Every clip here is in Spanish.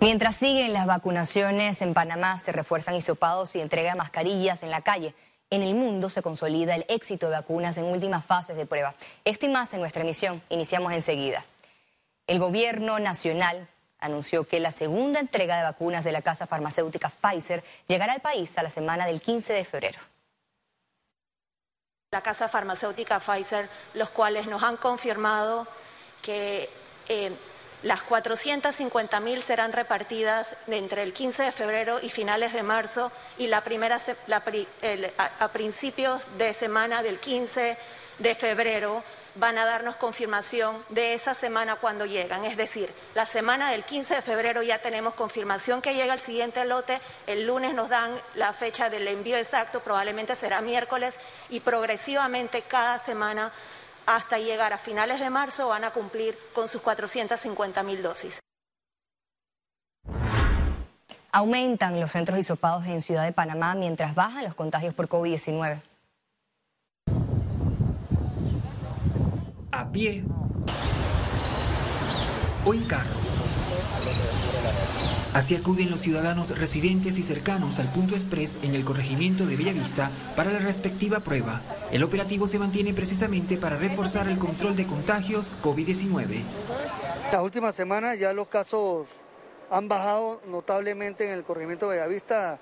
Mientras siguen las vacunaciones en Panamá, se refuerzan hisopados y entrega de mascarillas en la calle. En el mundo se consolida el éxito de vacunas en últimas fases de prueba. Esto y más en nuestra emisión. Iniciamos enseguida. El gobierno nacional anunció que la segunda entrega de vacunas de la casa farmacéutica Pfizer llegará al país a la semana del 15 de febrero. La casa farmacéutica Pfizer, los cuales nos han confirmado que eh, las 450 mil serán repartidas entre el 15 de febrero y finales de marzo y la primera a, principios de semana del 15 de febrero van a darnos confirmación de esa semana cuando llegan. Es decir, la semana del 15 de febrero ya tenemos confirmación que llega el siguiente lote, el lunes nos dan la fecha del envío exacto, probablemente será miércoles y progresivamente cada semana hasta llegar a finales de marzo van a cumplir con sus 450 mil dosis. Aumentan los centros hisopados en Ciudad de Panamá mientras bajan los contagios por COVID-19. A pie o en carro. Así acuden los ciudadanos residentes y cercanos al punto express en el corregimiento de Bellavista para la respectiva prueba. El operativo se mantiene precisamente para reforzar el control de contagios COVID-19. La última semana ya los casos han bajado notablemente en el corregimiento de Bellavista.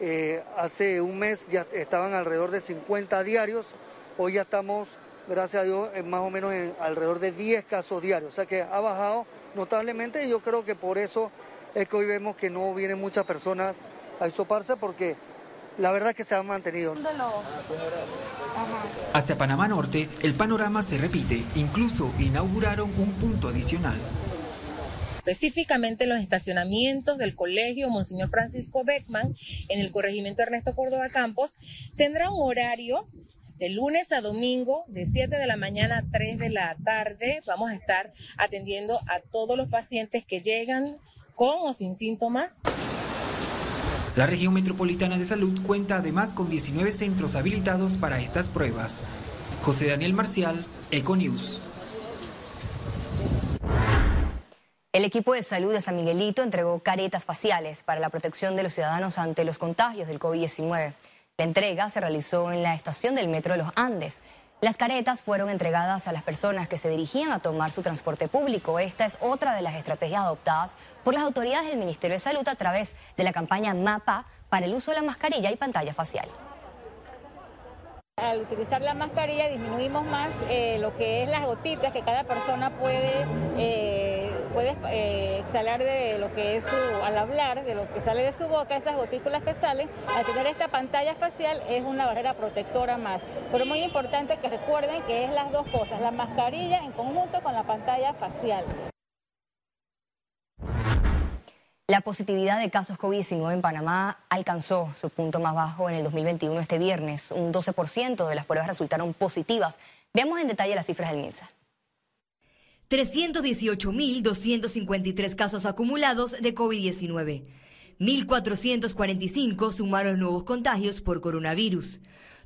Eh, hace un mes ya estaban alrededor de 50 diarios, hoy ya estamos, gracias a Dios, en más o menos en alrededor de 10 casos diarios, o sea que ha bajado notablemente y yo creo que por eso es que hoy vemos que no vienen muchas personas a isoparse porque la verdad es que se han mantenido. Hacia Panamá Norte, el panorama se repite. Incluso inauguraron un punto adicional. Específicamente los estacionamientos del colegio Monseñor Francisco Beckman en el corregimiento Ernesto Córdoba Campos tendrá un horario de lunes a domingo, de 7 de la mañana a 3 de la tarde. Vamos a estar atendiendo a todos los pacientes que llegan con o sin síntomas. La región metropolitana de salud cuenta además con 19 centros habilitados para estas pruebas. José Daniel Marcial, Econews. El equipo de salud de San Miguelito entregó caretas faciales para la protección de los ciudadanos ante los contagios del COVID-19. La entrega se realizó en la estación del Metro de los Andes. Las caretas fueron entregadas a las personas que se dirigían a tomar su transporte público. Esta es otra de las estrategias adoptadas por las autoridades del Ministerio de Salud a través de la campaña MAPA para el uso de la mascarilla y pantalla facial. Al utilizar la mascarilla disminuimos más eh, lo que es las gotitas que cada persona puede, eh, puede eh, exhalar de lo que es su, al hablar, de lo que sale de su boca, esas gotículas que salen. Al tener esta pantalla facial es una barrera protectora más. Pero es muy importante que recuerden que es las dos cosas, la mascarilla en conjunto con la pantalla facial. La positividad de casos COVID-19 en Panamá alcanzó su punto más bajo en el 2021 este viernes. Un 12% de las pruebas resultaron positivas. Veamos en detalle las cifras del MINSA. 318.253 casos acumulados de COVID-19. 1.445 sumaron nuevos contagios por coronavirus.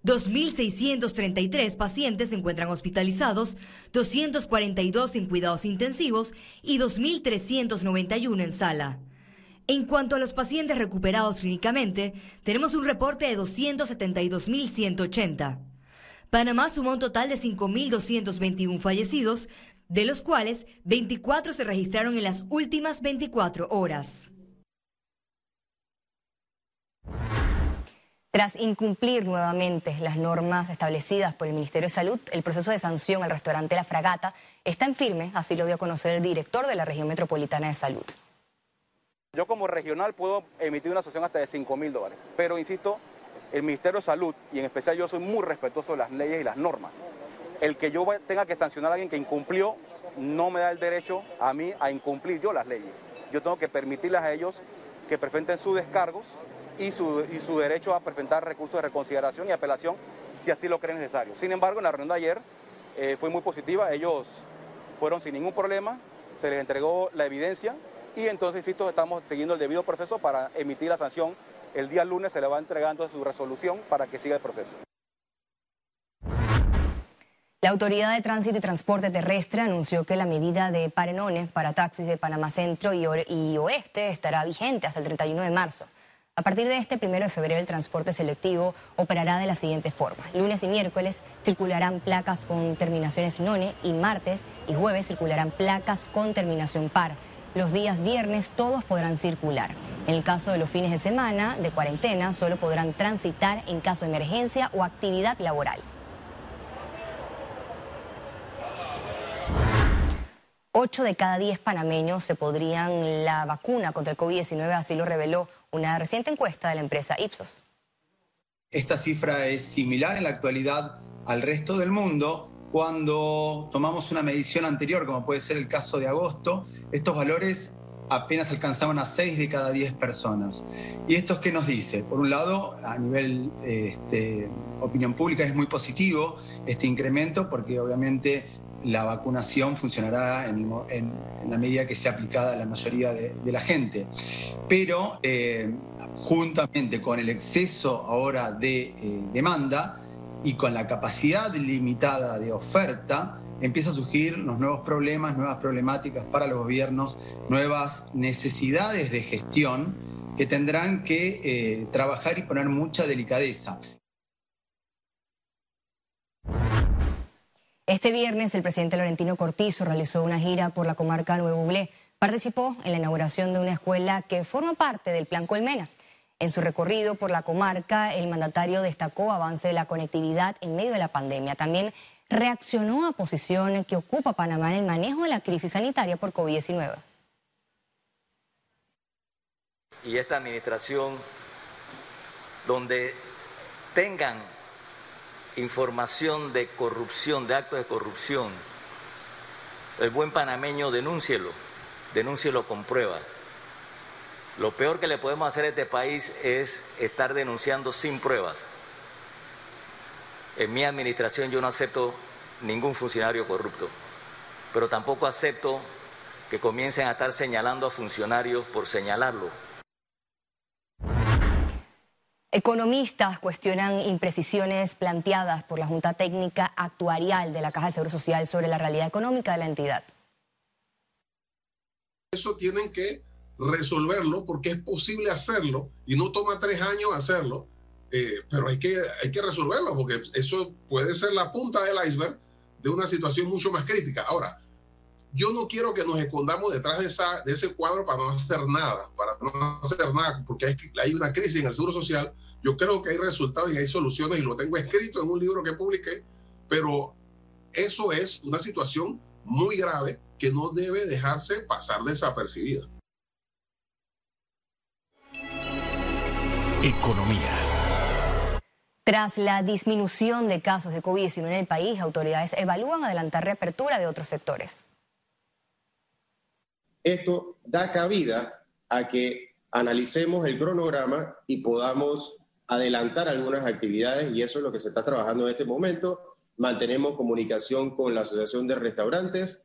2.633 pacientes se encuentran hospitalizados, 242 en cuidados intensivos y 2.391 en sala. En cuanto a los pacientes recuperados clínicamente, tenemos un reporte de 272.180. Panamá sumó un total de 5.221 fallecidos, de los cuales 24 se registraron en las últimas 24 horas. Tras incumplir nuevamente las normas establecidas por el Ministerio de Salud, el proceso de sanción al restaurante La Fragata está en firme, así lo dio a conocer el director de la región metropolitana de salud. Yo como regional puedo emitir una sanción hasta de 5 mil dólares, pero insisto, el Ministerio de Salud y en especial yo soy muy respetuoso de las leyes y las normas. El que yo tenga que sancionar a alguien que incumplió no me da el derecho a mí a incumplir yo las leyes. Yo tengo que permitirles a ellos que presenten sus descargos y su, derecho a presentar recursos de reconsideración y apelación si así lo creen necesario. Sin embargo, en la reunión de ayer eh, fue muy positiva, ellos fueron sin ningún problema, se les entregó la evidencia y entonces, estamos siguiendo el debido proceso para emitir la sanción. El día lunes se le va entregando su resolución para que siga el proceso. La Autoridad de Tránsito y Transporte Terrestre anunció que la medida de parenones para taxis de Panamá Centro y, Oeste estará vigente hasta el 31 de marzo. A partir de este primero de febrero, el transporte selectivo operará de la siguiente forma. Lunes y miércoles circularán placas con terminaciones NONE y martes y jueves circularán placas con terminación par. Los días viernes todos podrán circular. En el caso de los fines de semana de cuarentena, solo podrán transitar en caso de emergencia o actividad laboral. 8 de cada 10 panameños se podrían la vacuna contra el COVID-19, así lo reveló una reciente encuesta de la empresa Ipsos. Esta cifra es similar en la actualidad al resto del mundo. Cuando tomamos una medición anterior, como puede ser el caso de agosto, estos valores apenas alcanzaban a 6 de cada 10 personas. ¿Y esto es qué nos dice? Por un lado, a nivel este, opinión pública es muy positivo este incremento porque obviamente la vacunación funcionará en, la medida que sea aplicada a la mayoría de, la gente. Pero eh, juntamente con el exceso ahora de eh, demanda y con la capacidad limitada de oferta, empieza a surgir los nuevos problemas, nuevas problemáticas para los gobiernos, nuevas necesidades de gestión que tendrán que eh, trabajar y poner mucha delicadeza. Este viernes el presidente Laurentino Cortizo realizó una gira por la comarca Nuevo Ublé. Participó en la inauguración de una escuela que forma parte del Plan Colmena. En su recorrido por la comarca, el mandatario destacó avance de la conectividad en medio de la pandemia. También reaccionó a posición que ocupa Panamá en el manejo de la crisis sanitaria por COVID-19. Y esta administración, donde tengan información de corrupción, de actos de corrupción, el buen panameño denúncielo, denúncielo con pruebas. Lo peor que le podemos hacer a este país es estar denunciando sin pruebas. En mi administración yo no acepto ningún funcionario corrupto, pero tampoco acepto que comiencen a estar señalando a funcionarios por señalarlo. Economistas cuestionan imprecisiones planteadas por la Junta Técnica Actuarial de la Caja de Seguro Social sobre la realidad económica de la entidad. Eso tienen que resolverlo porque es posible hacerlo y no toma tres años hacerlo, eh, pero hay que, hay que resolverlo porque eso puede ser la punta del iceberg de una situación mucho más crítica. Ahora, yo no quiero que nos escondamos detrás de, esa, de ese cuadro para no hacer nada, para no hacer nada, porque hay, hay una crisis en el Seguro Social yo creo que hay resultados y hay soluciones y lo tengo escrito en un libro que publiqué, pero eso es una situación muy grave que no debe dejarse pasar desapercibida. Economía. Tras la disminución de casos de COVID-19 en el país, autoridades evalúan adelantar reapertura de otros sectores. Esto da cabida a que analicemos el cronograma y podamos adelantar algunas actividades y eso es lo que se está trabajando en este momento. Mantenemos comunicación con la Asociación de Restaurantes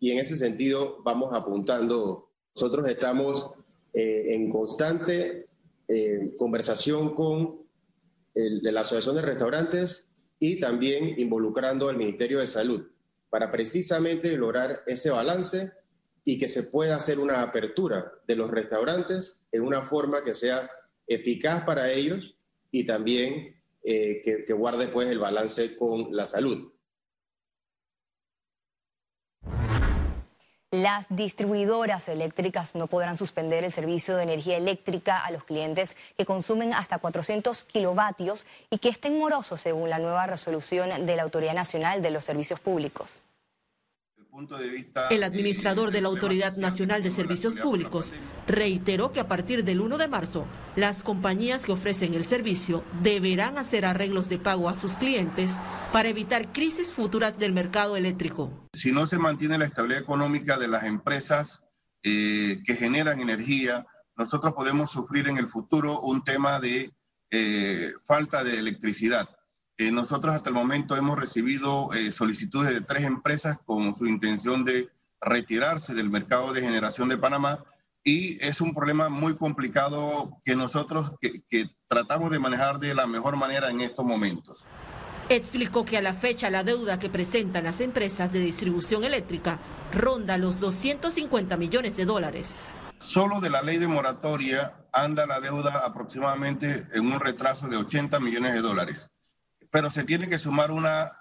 y en ese sentido vamos apuntando. Nosotros estamos eh, en constante eh, conversación con la Asociación de Restaurantes y también involucrando al Ministerio de Salud para precisamente lograr ese balance y que se pueda hacer una apertura de los restaurantes en una forma que sea eficaz para ellos y también eh, que, guarde pues el balance con la salud. Las distribuidoras eléctricas no podrán suspender el servicio de energía eléctrica a los clientes que consumen hasta 400 kilovatios y que estén morosos según la nueva resolución de la Autoridad Nacional de los Servicios Públicos. El administrador de la Autoridad Nacional de Servicios Públicos reiteró que a partir del 1 de marzo, las compañías que ofrecen el servicio deberán hacer arreglos de pago a sus clientes para evitar crisis futuras del mercado eléctrico. Si no se mantiene la estabilidad económica de las empresas eh, que generan energía, nosotros podemos sufrir en el futuro un tema de eh, falta de electricidad. Eh, nosotros hasta el momento hemos recibido eh, solicitudes de tres empresas con su intención de retirarse del mercado de generación de Panamá y es un problema muy complicado que nosotros que, tratamos de manejar de la mejor manera en estos momentos. Explicó que a la fecha la deuda que presentan las empresas de distribución eléctrica ronda los 250 millones de dólares. Solo de la ley de moratoria anda la deuda aproximadamente en un retraso de 80 millones de dólares. Pero se tiene que sumar una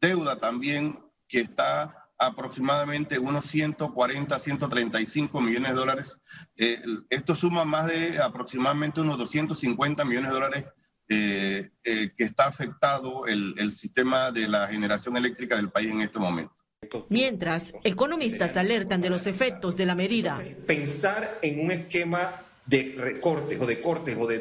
deuda también que está aproximadamente unos 140, 135 millones de dólares. Eh, esto suma más de aproximadamente unos 250 millones de dólares eh, eh, que está afectado el, el sistema de la generación eléctrica del país en este momento. Mientras, economistas alertan de los efectos de la medida. Pensar en un esquema de recortes o de cortes o de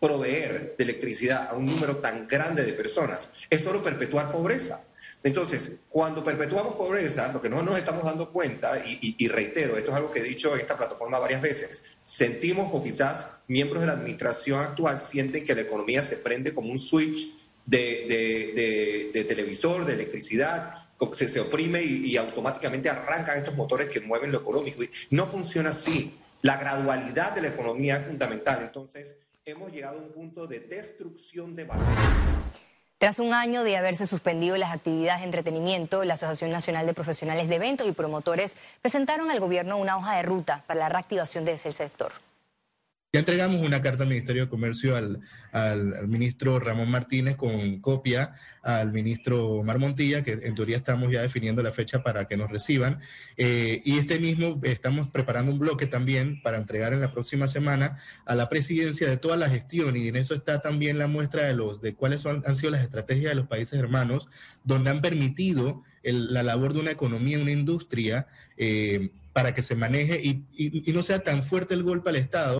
desproveer de electricidad a un número tan grande de personas es solo perpetuar pobreza. Entonces, cuando perpetuamos pobreza, lo que no nos estamos dando cuenta, y, reitero, esto es algo que he dicho en esta plataforma varias veces, sentimos o quizás miembros de la administración actual sienten que la economía se prende como un switch de, de televisor, de electricidad, se, se oprime y, automáticamente arrancan estos motores que mueven lo económico. Y no funciona así. La gradualidad de la economía es fundamental. Entonces, hemos llegado a un punto de destrucción de valor. Tras un año de haberse suspendido las actividades de entretenimiento, la Asociación Nacional de Profesionales de Eventos y Promotores presentaron al gobierno una hoja de ruta para la reactivación de ese sector. Ya entregamos una carta al Ministerio de Comercio al, al, ministro Ramón Martínez con copia al ministro Omar Montilla, que en teoría estamos ya definiendo la fecha para que nos reciban. Eh, y este mismo estamos preparando un bloque también para entregar en la próxima semana a la presidencia de toda la gestión y en eso está también la muestra de, los, de cuáles son, han sido las estrategias de los países hermanos, donde han permitido la labor de una economía, una industria. Eh, para que se maneje y, y no sea tan fuerte el golpe al Estado